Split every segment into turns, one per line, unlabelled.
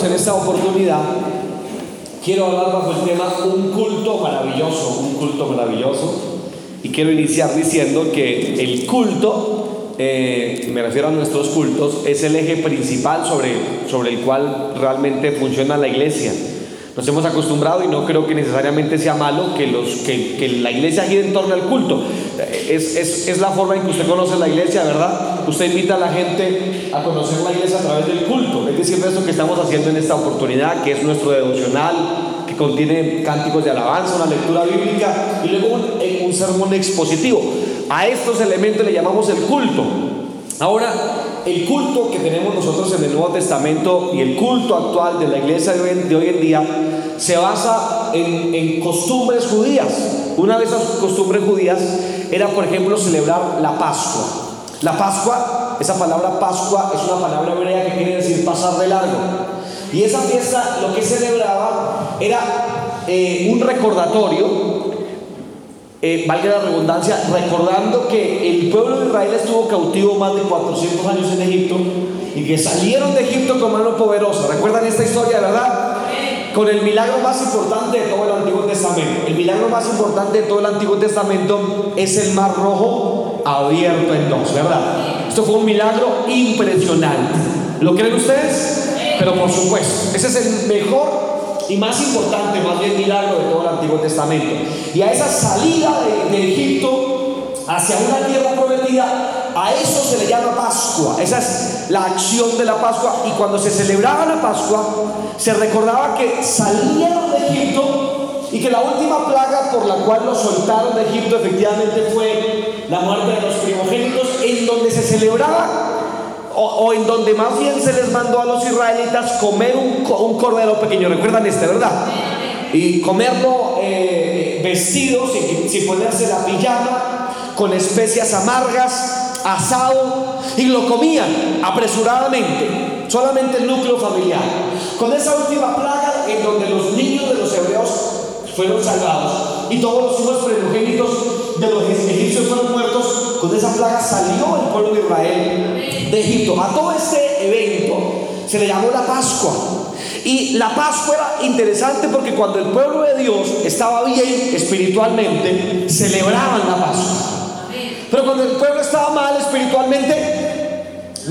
hermanos, en esta oportunidad quiero hablar bajo el tema un culto maravilloso, un culto maravilloso. Y quiero iniciar diciendo que el culto, eh, me refiero a nuestros cultos, es el eje principal sobre, sobre el cual realmente funciona la iglesia. Nos hemos acostumbrado y no creo que necesariamente sea malo que, los, que, que la iglesia gire en torno al culto. Es, es, es, la forma en que usted conoce la iglesia, ¿verdad? Usted invita a la gente a conocer la iglesia a través del culto. Es decir, eso que estamos haciendo en esta oportunidad, que es nuestro devocional, que contiene cánticos de alabanza, una lectura bíblica y luego un, sermón expositivo. A estos elementos le llamamos el culto. Ahora, el culto que tenemos nosotros en el Nuevo Testamento y el culto actual de la iglesia de hoy, en día se basa en, costumbres judías. Una de esas costumbres judías era, por ejemplo, celebrar la Pascua. La Pascua, esa palabra Pascua es una palabra hebrea que quiere decir pasar de largo. Y esa fiesta lo que celebraba era eh, un recordatorio eh, valga la redundancia, recordando que el pueblo de Israel estuvo cautivo más de 400 años en Egipto y que salieron de Egipto con mano poderosa. ¿Recuerdan esta historia, verdad? Con el milagro más importante de todo el Antiguo Testamento. El milagro más importante de todo el Antiguo Testamento es el Mar Rojo abierto en dos, ¿verdad? Esto fue un milagro impresionante. ¿Lo creen ustedes? Pero por supuesto, ese es el mejor y más importante, más bien milagro de todo el Antiguo Testamento. Y a esa salida de, de, Egipto hacia una tierra prometida, a eso se le llama Pascua. Esa es la acción de la Pascua. Y cuando se celebraba la Pascua, se recordaba que salieron de Egipto y que la última plaga por la cual los soltaron de Egipto efectivamente fue la muerte de los primogénitos, en donde se celebraba o, en donde más bien se les mandó a los israelitas comer un, cordero pequeño. ¿Recuerdan este, verdad? Y comerlo eh, vestido, sin, sin ponerse la pijama, con especias amargas, asado, y lo comían apresuradamente, solamente el núcleo familiar. Con esa última plaga en donde los niños de los hebreos fueron salvados y todos los hijos primogénitos de los egipcios fueron muertos, con esa plaga salió el pueblo de Israel de Egipto. A todo este evento se le llamó la Pascua. Y la Pascua era interesante porque cuando el pueblo de Dios estaba bien espiritualmente, celebraban la Pascua. Pero cuando el pueblo estaba mal espiritualmente,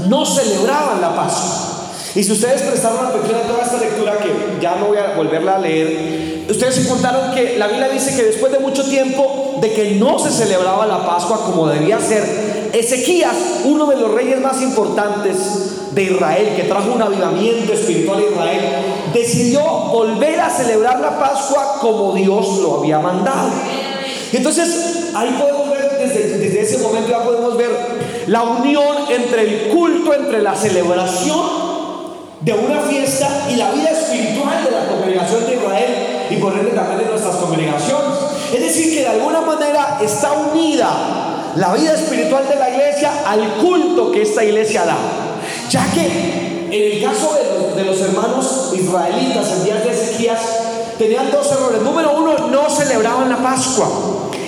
no celebraban la Pascua. Y si ustedes prestaron atención a toda esta lectura, que ya no voy a volverla a leer, ustedes encontraron que la Biblia dice que después de mucho tiempo de que no se celebraba la Pascua como debía ser, Ezequías, uno de los reyes más importantes de Israel, que trajo un avivamiento espiritual a Israel, decidió volver a celebrar la Pascua como Dios lo había mandado. Entonces, ahí podemos ver, desde ese momento ya podemos ver la unión entre el culto, entre la celebración de una también de nuestras congregaciones. Es decir, que de alguna manera está unida la vida espiritual de la iglesia al culto que esta iglesia da. Ya que en el caso de los, hermanos israelitas en días de Ezequías, tenían dos errores. Número uno, no celebraban la Pascua.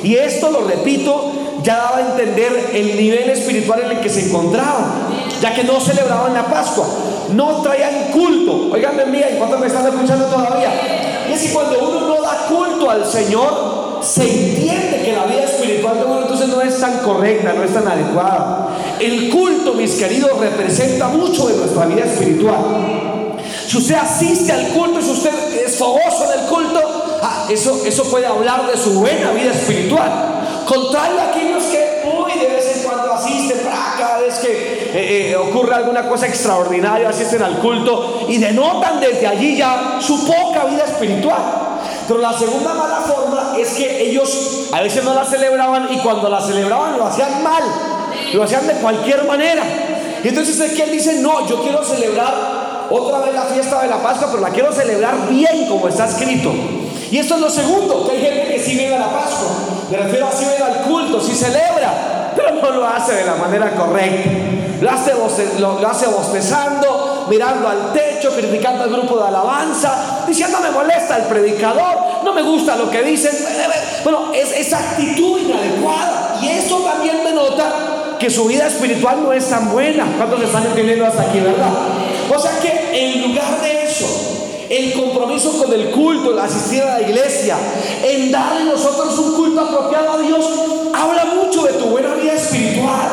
Y esto, lo repito, ya daba a entender el nivel espiritual en el que se encontraban, ya que no celebraban la Pascua, no traían culto. Mía, ¿y cuántos me están escuchando todavía? Y es que cuando uno no da culto al Señor, se entiende que la vida espiritual de uno entonces no es tan correcta, no es tan adecuada. El culto, mis queridos, representa mucho de nuestra vida espiritual. Si usted asiste al culto y si usted es fogoso en el culto, ah, eso, eso puede hablar de su buena vida espiritual. Contrario a aquellos que muy cada vez que eh, eh, ocurre alguna cosa extraordinaria, asisten al culto y denotan desde allí ya su poca vida espiritual. Pero la segunda mala forma es que ellos a veces no la celebraban y cuando la celebraban lo hacían mal, lo hacían de cualquier manera. Y entonces es que él dice, no, yo quiero celebrar otra vez la fiesta de la Pascua, pero la quiero celebrar bien como está escrito. Y esto es lo segundo, que hay gente que sí vive la Pascua. Me refiero a sí vive al culto, sí celebra, pero no lo hace de la manera correcta. Lo hace, lo, lo hace bostezando, mirando al techo, criticando al grupo de alabanza, diciendo me molesta el predicador, no me gusta lo que dicen. Bueno, es esa actitud inadecuada. Y esto también denota que su vida espiritual no es tan buena. ¿Cuántos están entendiendo hasta aquí, verdad? O sea que en lugar de eso, el compromiso con el culto, el asistir a la iglesia, en darle nosotros un culto apropiado a Dios, habla mucho de tu buena vida espiritual.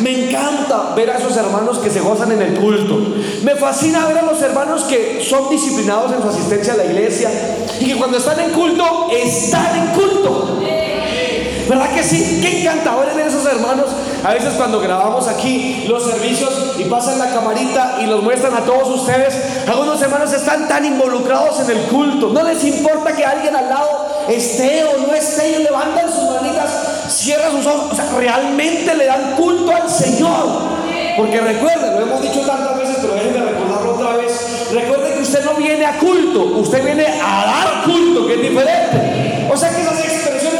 Me encanta ver a esos hermanos que se gozan en el culto. Me fascina ver a los hermanos que son disciplinados en su asistencia a la iglesia y que cuando están en culto, están en culto. ¿Verdad que sí? Qué encantadores esos hermanos. A veces cuando grabamos aquí los servicios y pasan la camarita y los muestran a todos ustedes, algunos hermanos están tan involucrados en el culto. No les importa que alguien al lado esté o no esté, ellos levantan sus manitas, cierran sus ojos. O sea, realmente le dan culto al Señor. Porque recuerden, lo hemos dicho tantas veces, pero déjenme recordarlo otra vez. Recuerden que usted no viene a culto, usted viene a dar culto, que es diferente. O sea que esas expresiones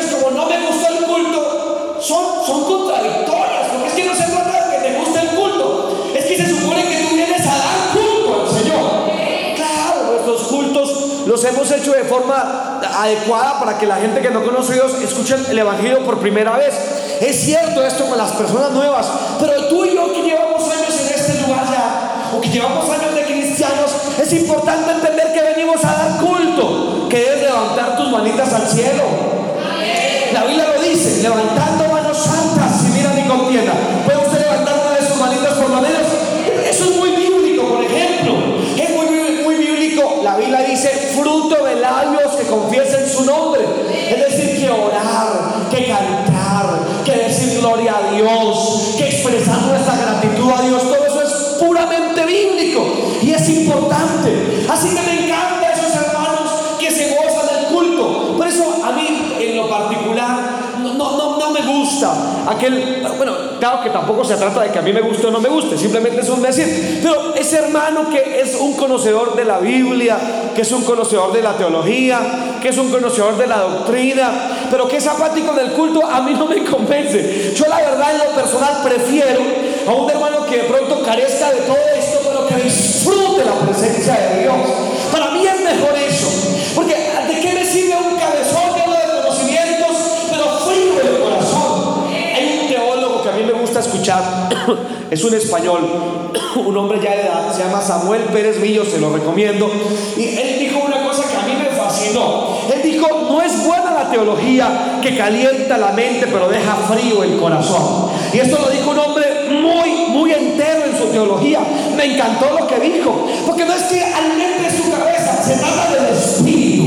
hemos hecho de forma adecuada para que la gente que no conoce a Dios escuche el Evangelio por primera vez. Es cierto esto con las personas nuevas, pero tú y yo que llevamos años en este lugar ya, o que llevamos años de cristianos, es importante entender que venimos a dar culto, que es levantar tus manitas al cielo. La Biblia lo dice, levantando manos santas, si miran y contienda. ¿Puede Es decir, que orar, que cantar, que decir gloria a Dios, que expresar nuestra gratitud a Dios. Todo eso es puramente bíblico y es importante. Así que me encanta esos hermanos que se gozan del culto. Por eso a mí en lo particular no, no, no, me gusta aquel, bueno, claro que tampoco se trata de que a mí me guste o no me guste, simplemente es un decir, pero ese hermano que es un conocedor de la Biblia, que es un conocedor de la teología, que es un conocedor de la doctrina, pero que es apático del culto, a mí no me convence. Yo la verdad en lo personal prefiero a un hermano que de pronto carezca de todo esto, pero que disfrute la presencia de Dios. Para mí es mejor eso, es un español, un hombre ya de edad, se llama Samuel Pérez Millo, se lo recomiendo, y él dijo una cosa que a mí me fascinó. Él dijo, no es buena la teología que calienta la mente, pero deja frío el corazón. Y esto lo dijo un hombre muy, muy entero en su teología. Me encantó lo que dijo, porque no es que alimente su cabeza, se trata del espíritu.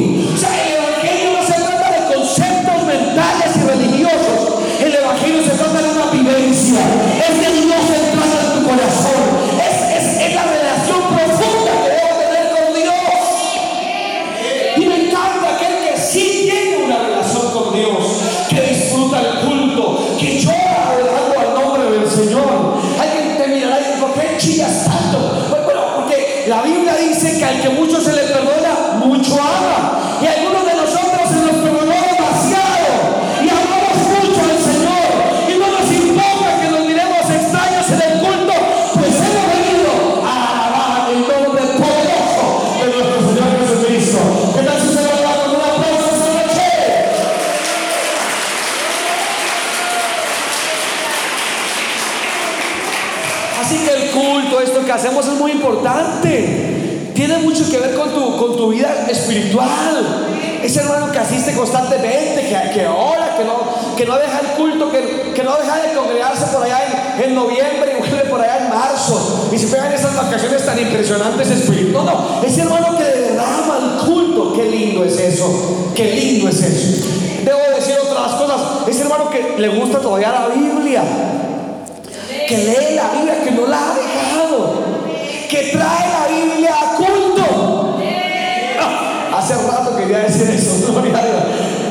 En, noviembre y vuelve por allá en marzo. Y se pegan esas vacaciones tan impresionantes espirituales. No, no, ese hermano que derrama el culto, qué lindo es eso. Qué lindo es eso. Debo decir otras cosas. Ese hermano que le gusta todavía la Biblia que lee la Biblia, que no la ha dejado, que trae la Biblia a culto. Ah, hace rato quería decir eso, gloria a Dios.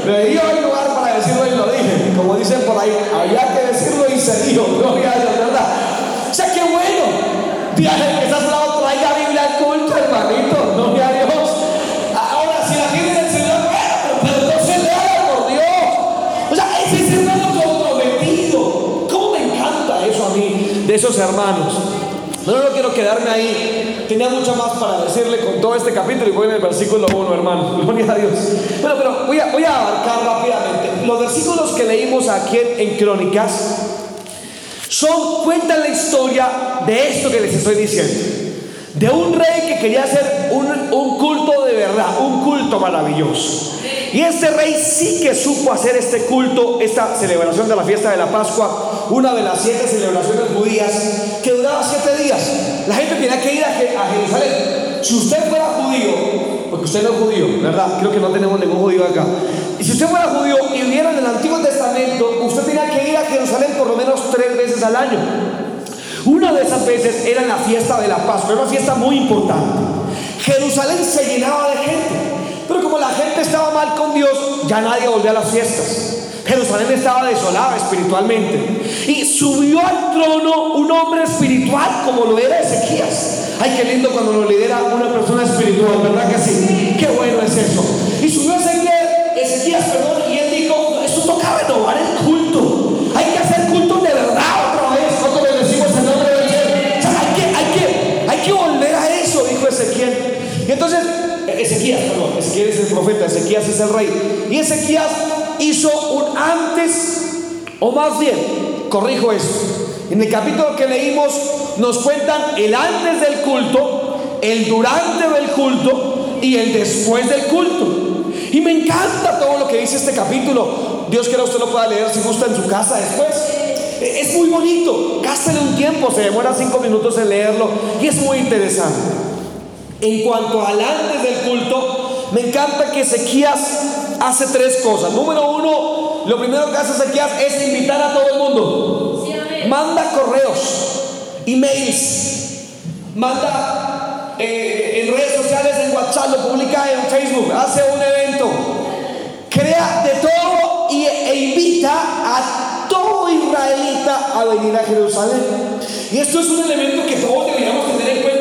Le dio el lugar para decirlo y lo dije. Como dicen por ahí, había que decirlo y se dijo, gloria a Dios, ¿verdad? O sea, qué bueno. Dígale que estás al lado, traiga Biblia al culto, hermanito, gloria a Dios. Ahora, si la tiene del Señor, bueno, pero, entonces léala por Dios. O sea, ese es hermano comprometido. ¿Cómo me encanta eso a mí de esos hermanos? No, no quiero quedarme ahí. Tenía mucho más para decirle con todo este capítulo y voy en el versículo 1, hermano. Gloria a Dios. Bueno, pero voy a, voy a abarcar rápidamente. Los versículos que leímos aquí en Crónicas son, cuentan la historia de esto que les estoy diciendo. de un rey que quería hacer un, un culto de verdad, un culto maravilloso. Y este rey sí que supo hacer este culto, esta celebración de la fiesta de la Pascua, una de las siete celebraciones judías que duraba siete días. La gente tenía que ir a, Jerusalén. Si usted fuera judío, porque usted no es judío, ¿verdad? Creo que no tenemos ningún judío acá. Y si usted fuera judío viviera en el Antiguo Testamento, usted tenía que ir a Jerusalén por lo menos tres veces al año. Una de esas veces era la fiesta de la Pascua, era una fiesta muy importante. Jerusalén se llenaba de gente. Pero como la gente estaba mal con Dios, ya nadie volvió a las fiestas. Jerusalén estaba desolada espiritualmente. Y subió al trono un hombre espiritual como lo era Ezequías. Ay, qué lindo cuando lo lidera una persona espiritual, ¿verdad que sí? Qué bueno es eso. Y subió profeta, Ezequías es el rey. Y Ezequías hizo un antes, o más bien, corrijo esto. En el capítulo que leímos nos cuentan el antes del culto, el durante del culto y el después del culto. Y me encanta todo lo que dice este capítulo. Dios quiera usted lo pueda leer si gusta en su casa después. Es muy bonito, gástele un tiempo, se demora cinco minutos en leerlo y es muy interesante. En cuanto al antes del culto, me encanta que Ezequías hace tres cosas. Número uno, lo primero que hace Ezequías es invitar a todo el mundo. Manda correos, emails, manda eh, en redes sociales, en WhatsApp, lo publica en Facebook, hace un evento, crea de todo y, e invita a todo israelita a venir a Jerusalén. Y esto es un elemento que todos deberíamos tener en cuenta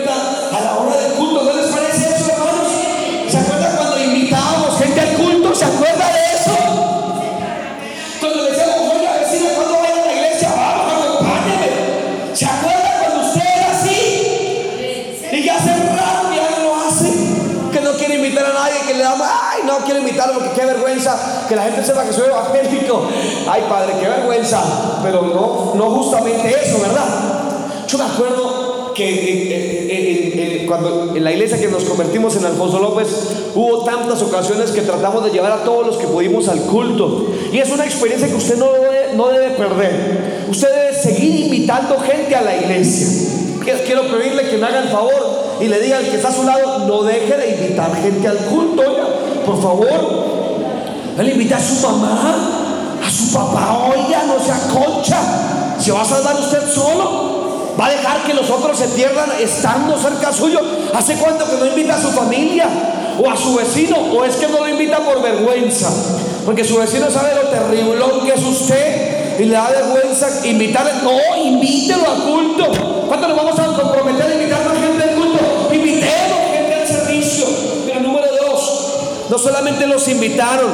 quiero invitarlo porque qué vergüenza que la gente sepa que soy evangélico. Ay, padre, qué vergüenza. Pero no, no justamente eso, ¿verdad? Yo me acuerdo que cuando en la iglesia que nos convertimos en Alfonso López hubo tantas ocasiones que tratamos de llevar a todos los que pudimos al culto. Y es una experiencia que usted no debe, no debe perder. Usted debe seguir invitando gente a la iglesia. Quiero pedirle que me haga el favor y le diga al que está a su lado, no deje de invitar gente al culto. Por favor. Él invita a su mamá, a su papá, oiga, no se aconcha. ¿Se va a salvar usted solo? ¿Va a dejar que los otros se pierdan estando cerca suyo? ¿Hace cuánto que no invita a su familia o a su vecino? ¿O es que no lo invita por vergüenza? Porque su vecino sabe lo terrible que es usted y le da vergüenza invitarle. No, invítelo al culto. ¿Cuánto nos vamos a no solamente los invitaron,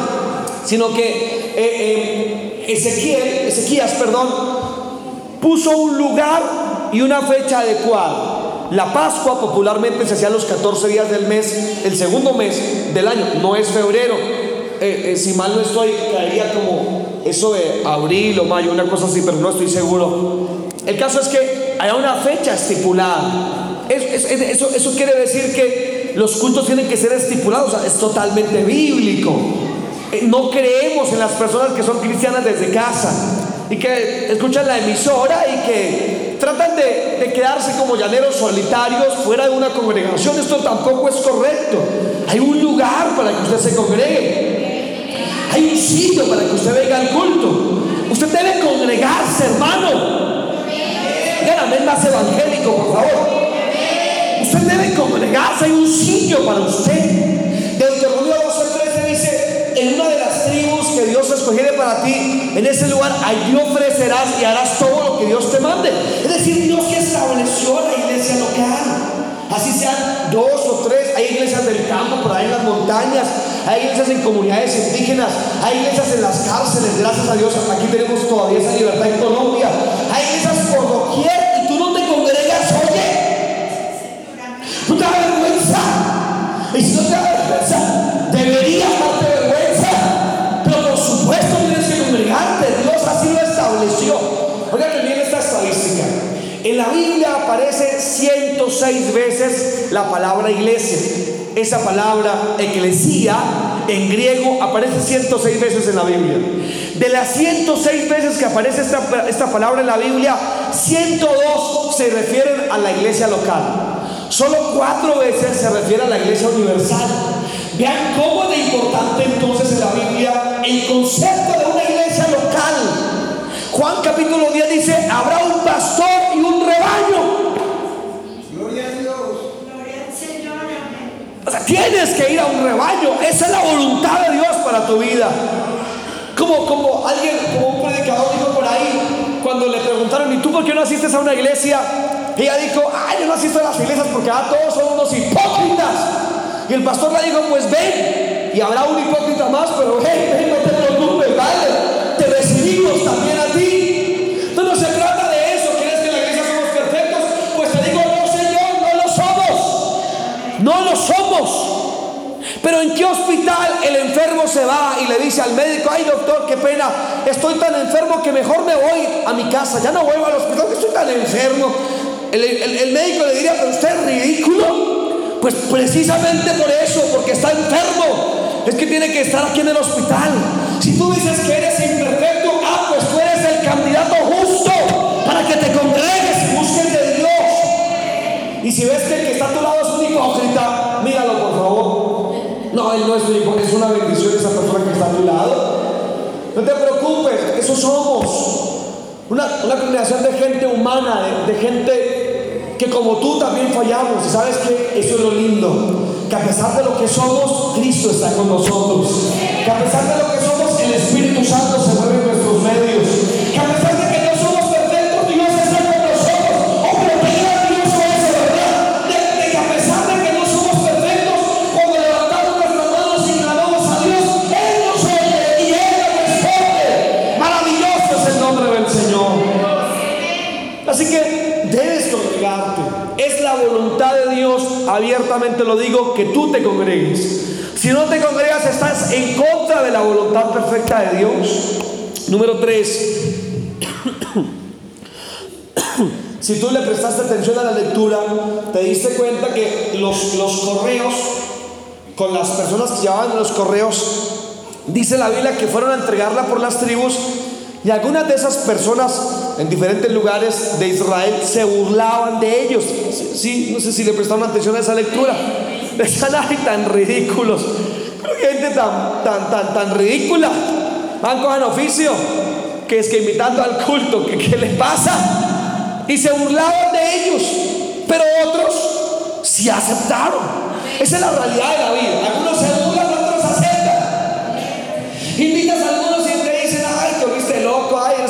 sino que eh, eh, Ezequiel, Ezequías, perdón, puso un lugar y una fecha adecuada. La Pascua popularmente se hacía los 14 días del mes, el segundo mes del año, no es febrero. Eh, si mal no estoy, caería como eso de abril o mayo, una cosa así, pero no estoy seguro. El caso es que hay una fecha estipulada. eso quiere decir que los cultos tienen que ser estipulados, es totalmente bíblico. Eh, no creemos en las personas que son cristianas desde casa y que escuchan la emisora y que tratan de, quedarse como llaneros solitarios fuera de una congregación. Esto tampoco es correcto. Hay un lugar para que usted se congregue. Hay un sitio para que usted venga al culto. Usted debe congregarse, hermano. Dígame más evangélico, por favor. Usted debe congregarse. Hay un sitio para usted. Deuteronomio 12:13 dice: En una de las tribus que Dios escogiere para ti, en ese lugar allí ofrecerás y harás todo lo que Dios te mande. Es decir, Dios que estableció la iglesia local. Así sean dos o tres, hay iglesias del campo, por ahí en las montañas, hay iglesias en comunidades indígenas, hay iglesias en las cárceles, gracias a Dios, aquí tenemos todavía esa libertad en Colombia, 106 veces la palabra iglesia. Esa palabra eclesía en griego aparece 106 veces en la Biblia. De las 106 veces que aparece esta, esta palabra en la Biblia, 102 se refieren a la iglesia local. Solo cuatro veces se refiere a la iglesia universal. Vean cómo de importante entonces en la Biblia el concepto de una iglesia local. Juan capítulo 10 dice, habrá un pastor y un rebaño. Gloria a Dios. Gloria al Señor. O sea, tienes que ir a un rebaño. Esa es la voluntad de Dios para tu vida. Como, como alguien, como un predicador dijo por ahí, cuando le preguntaron, ¿y tú por qué no asistes a una iglesia? Ella dijo, ay, yo no asisto a las iglesias porque ah, todos son unos hipócritas. Y el pastor le dijo, pues ven, y habrá un hipócrita más, pero hey, ven, no te preocupes, en qué hospital el enfermo se va y le dice al médico, ay doctor, qué pena, estoy tan enfermo que mejor me voy a mi casa, ya no vuelvo al hospital, estoy tan enfermo. El, médico le diría, pero usted es ridículo. Pues precisamente por eso, porque está enfermo, es que tiene que estar aquí en el hospital. Si tú dices que eres imperfecto, ah, pues tú eres el candidato justo para que te congregues y busques de Dios. Y si ves que el que está a tu lado es un hipócrita, míralo por favor. No es un hipócrita, es una bendición esa persona que está a tu lado. No te preocupes, eso somos. Una, una combinación de gente humana, de gente que como tú también fallamos. Y sabes que eso es lo lindo. Que a pesar de lo que somos, Cristo está con nosotros. Que a pesar de lo que somos, el Espíritu Santo se mueve en nuestros medios. Abiertamente lo digo, que tú te congregues. Si no te congregas, estás en contra de la voluntad perfecta de Dios. Número 3. si tú le prestaste atención a la lectura, te diste cuenta que los, los correos, con las personas que llevaban los correos, dice la Biblia que fueron a entregarla por las tribus y algunas de esas personas en diferentes lugares de Israel se burlaban de ellos. Sí, no sé si le prestaron atención a esa lectura. Están ahí tan ridículos. Gente tan, tan, tan, tan ridícula. Van con oficio. Que es que invitando al culto, qué les pasa. Y se burlaban de ellos. Pero otros sí aceptaron. Esa es la realidad de la vida.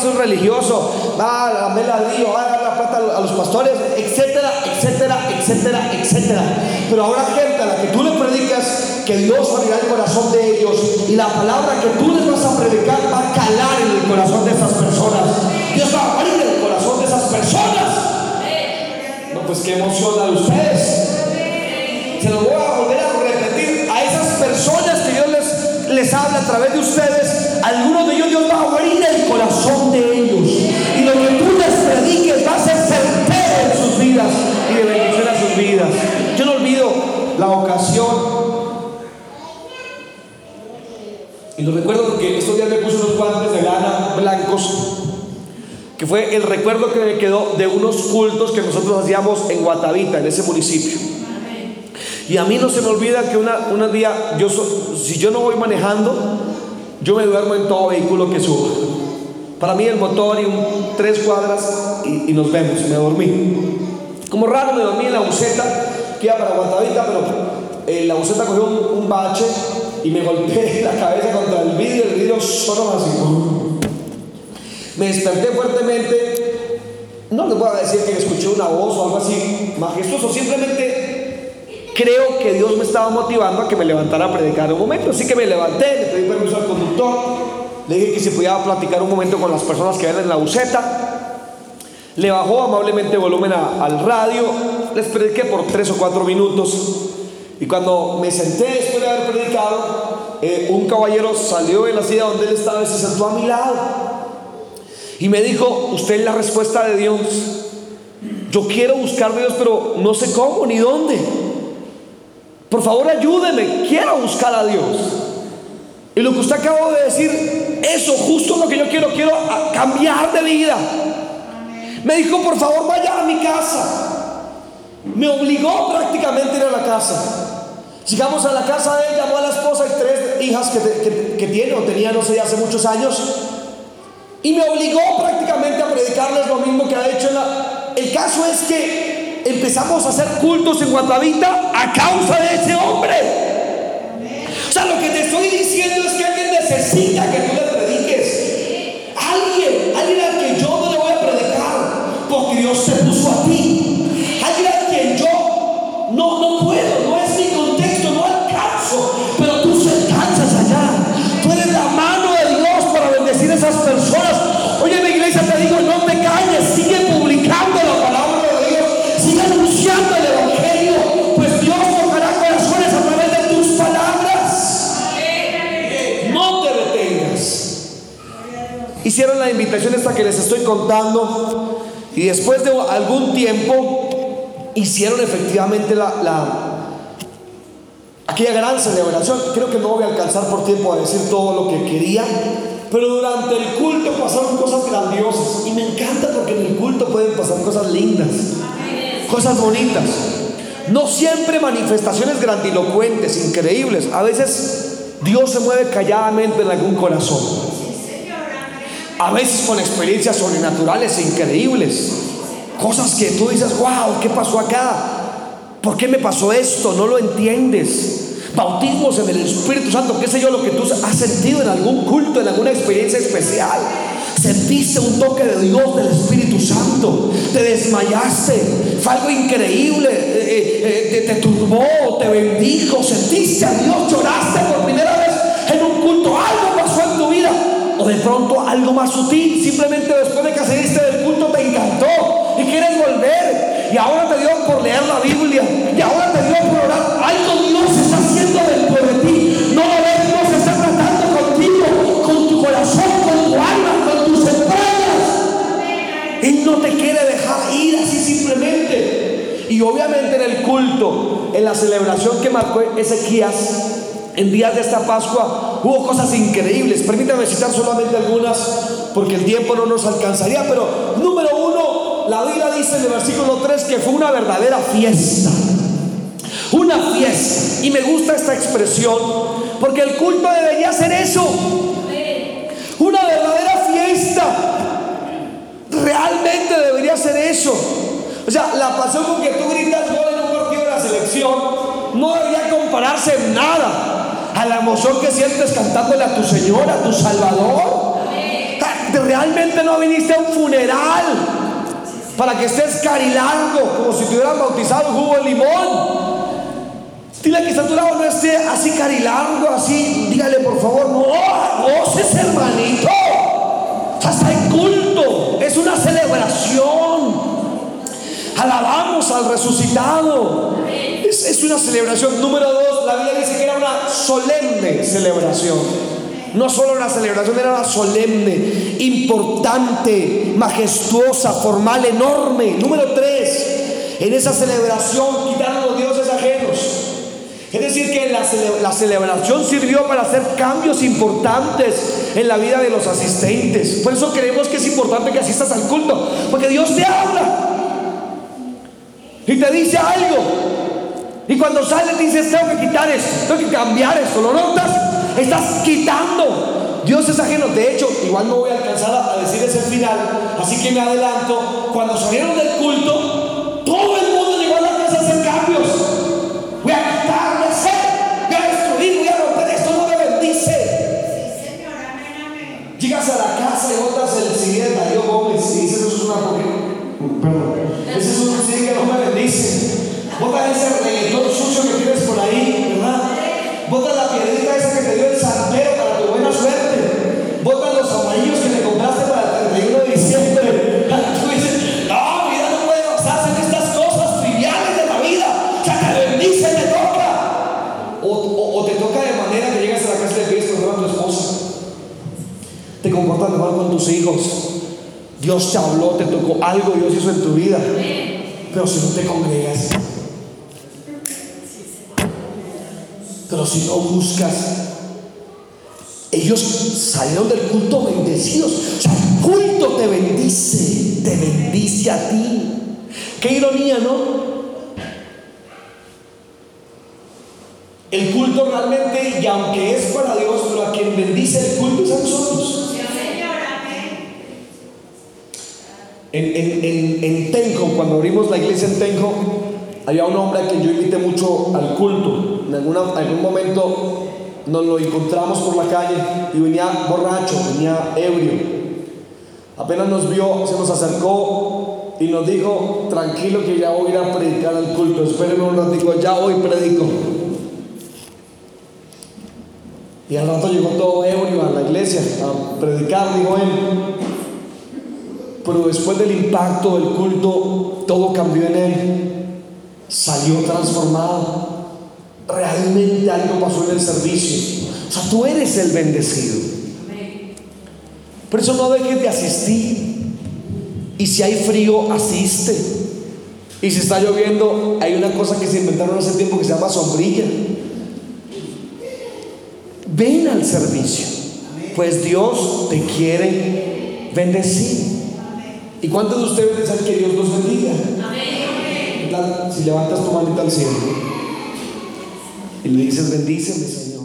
Un religioso, ah, dame ladrillo, ah, dar la plata a los pastores, etcétera, etcétera, etcétera, etcétera. Pero ahora gente a la que tú le predicas que Dios abrirá el corazón de ellos y la palabra que tú les vas a predicar va a calar en el corazón de esas personas. Dios va a abrir el corazón de esas personas. No, pues qué emoción a ustedes. Se lo voy a volver a repetir a esas personas que Dios les, les habla a través de ustedes algunos de ellos Dios va a abrir el corazón de ellos. Y lo que tú les prediques va a ser certero en sus vidas y de bendición a sus vidas. Yo no olvido la ocasión. Y lo recuerdo porque estos días me puse unos guantes de lana blancos que fue el recuerdo que me quedó de unos cultos que nosotros hacíamos en Guatavita, en ese municipio. Y a mí no se me olvida que una, un día, yo, si yo no voy manejando, yo me duermo en todo vehículo que suba. Para mí el motor y un, tres cuadras y, nos vemos, me dormí. Como raro me dormí en la buceta, que iba para Guatavita, pero eh, la buceta cogió un, bache y me golpeé la cabeza contra el vidrio, el vidrio solo así. Me desperté fuertemente, no les voy a decir que escuché una voz o algo así majestuoso, simplemente creo que Dios me estaba motivando a que me levantara a predicar un momento. Así que me levanté, le pedí permiso al conductor, le dije que si podía platicar un momento con las personas que ven en la buceta. Le bajó amablemente volumen al radio, les prediqué por tres o cuatro minutos. Y cuando me senté después de haber predicado, eh, un caballero salió de la silla donde él estaba y se sentó a mi lado. Y me dijo, usted es la respuesta de Dios. yo quiero buscar a Dios, pero no sé cómo ni dónde. Por favor, ayúdeme, quiero buscar a Dios. Y lo que usted acabó de decir, eso justo lo que yo quiero, quiero cambiar de vida. Me dijo, por favor, vaya a mi casa. Me obligó prácticamente a ir a la casa. Llegamos a la casa de él, llamó a la esposa y tres hijas que, que tiene o tenía, no sé, hace muchos años. Y me obligó prácticamente a predicarles lo mismo que ha hecho. la... El caso es que empezamos a hacer cultos en Guatavita a causa de ese hombre. O sea, lo que te estoy diciendo es que alguien necesita que tú le prediques. Alguien, alguien al que yo no le voy a predicar, porque Dios te puso a ti. Invitación esta que les estoy contando y después de algún tiempo hicieron efectivamente la, la aquella gran celebración. Creo que no voy a alcanzar por tiempo a decir todo lo que quería, pero durante el culto pasaron cosas grandiosas. Y me encanta porque en el culto pueden pasar cosas lindas, cosas bonitas. No siempre manifestaciones grandilocuentes, increíbles. A veces Dios se mueve calladamente en algún corazón. A veces con experiencias sobrenaturales e increíbles. Cosas que tú dices, wow, ¿qué pasó acá? ¿Por qué me pasó esto? No lo entiendes bautismos en el Espíritu Santo, qué sé yo, lo que tú has sentido en algún culto, en alguna experiencia especial. Sentiste un toque de Dios, del Espíritu Santo, te desmayaste, fue algo increíble, eh, eh, eh, te, turbó, te bendijo, sentiste a Dios, lloraste por primera vez o de pronto algo más sutil, simplemente después de que saliste del culto te encantó y quieres volver, y ahora te dio por leer la Biblia, y ahora te dio por orar, algo Dios está dentro de ti. No lo ves, Dios está tratando contigo, con tu corazón, con tu alma, con tus entrañas. Él no te quiere dejar ir así simplemente. Y obviamente en el culto, en la celebración que marcó Ezequías, en días de esta Pascua, hubo cosas increíbles. Permítame citar solamente algunas, porque el tiempo no nos alcanzaría. Pero número uno, la Biblia dice en el versículo 3 que fue una verdadera fiesta. Una fiesta. Y me gusta esta expresión porque el culto debería ser eso. Una verdadera fiesta. Realmente debería ser eso. O sea, la pasión con que tú gritas gol en un partido de la selección no debería compararse en nada a la emoción que sientes cantándole a tu Señor, a tu Salvador. Realmente no viniste a un funeral para que estés carilargo como si te hubieran bautizado jugo de limón. Dile que está tu lado, no esté así carilargo, así. Dígale por favor, no, goces hermanito. Hasta en culto, es una celebración. Alabamos al resucitado. Es, es una celebración. Número dos, la Biblia dice que era una solemne celebración. No solo una celebración, era una solemne, importante, majestuosa, formal, enorme. Número tres, en esa celebración quitaron los dioses ajenos. Es decir, que la, celebración sirvió para hacer cambios importantes en la vida de los asistentes. Por eso creemos que es importante que asistas al culto, porque Dios te habla y te dice algo. Y cuando sales dices, tengo que quitar esto, tengo que cambiar esto. ¿Lo notas? Estás quitando. Dios es ajeno. De hecho, igual no voy a alcanzar a decir ese final, así que me adelanto. Cuando salieron del culto, todo el mundo llegó a la casa a hacer cambios. Voy a quitar Llegas a la casa y botas el de Darío Gómez y dices, eso es una Perdón. Bendice. Botas ese reggaetón sucio que tienes por ahí, ¿verdad? Botas la piedrita esa que te dio el santero para tu buena suerte. Botas los amarillos que te compraste para el 31 de diciembre. Tú dices, no, vida no puede basarse en estas cosas triviales de la vida. Sea, te bendice, te toca. O, te toca de manera que llegas a la casa de Cristo con tu esposa te comportas mejor con tus hijos. Dios te habló, te tocó algo, Dios hizo en tu vida.
Pero si no te congregas, pero si no buscas, ellos salieron del culto bendecidos. O sea, el culto te bendice, te bendice a ti. Qué ironía, ¿no? El culto realmente, y aunque es para Dios, pero a quien bendice el culto es a nosotros. En, en, cuando abrimos la iglesia en Tenjo, había un hombre a quien yo invité mucho al culto. En algún momento nos lo encontramos por la calle y venía borracho, venía ebrio. Apenas nos vio, se nos acercó y nos dijo, tranquilo que ya voy a ir a predicar al culto, espérenme un ratito, ya hoy predico. Y al rato llegó todo ebrio a la iglesia a predicar, dijo él. Pero después del impacto del culto, todo cambió en él. Salió transformado. Realmente algo pasó en el servicio. O sea, tú eres el bendecido. Por eso no dejes de asistir. Y si hay frío, asiste. Y si está lloviendo, hay una cosa que se inventaron hace tiempo que se llama sombrilla. Ven al servicio. Pues Dios te quiere bendecir. ¿Y cuántos de ustedes desean que Dios los bendiga? Amén. Si levantas tu manita al cielo y le dices, bendíceme, Señor.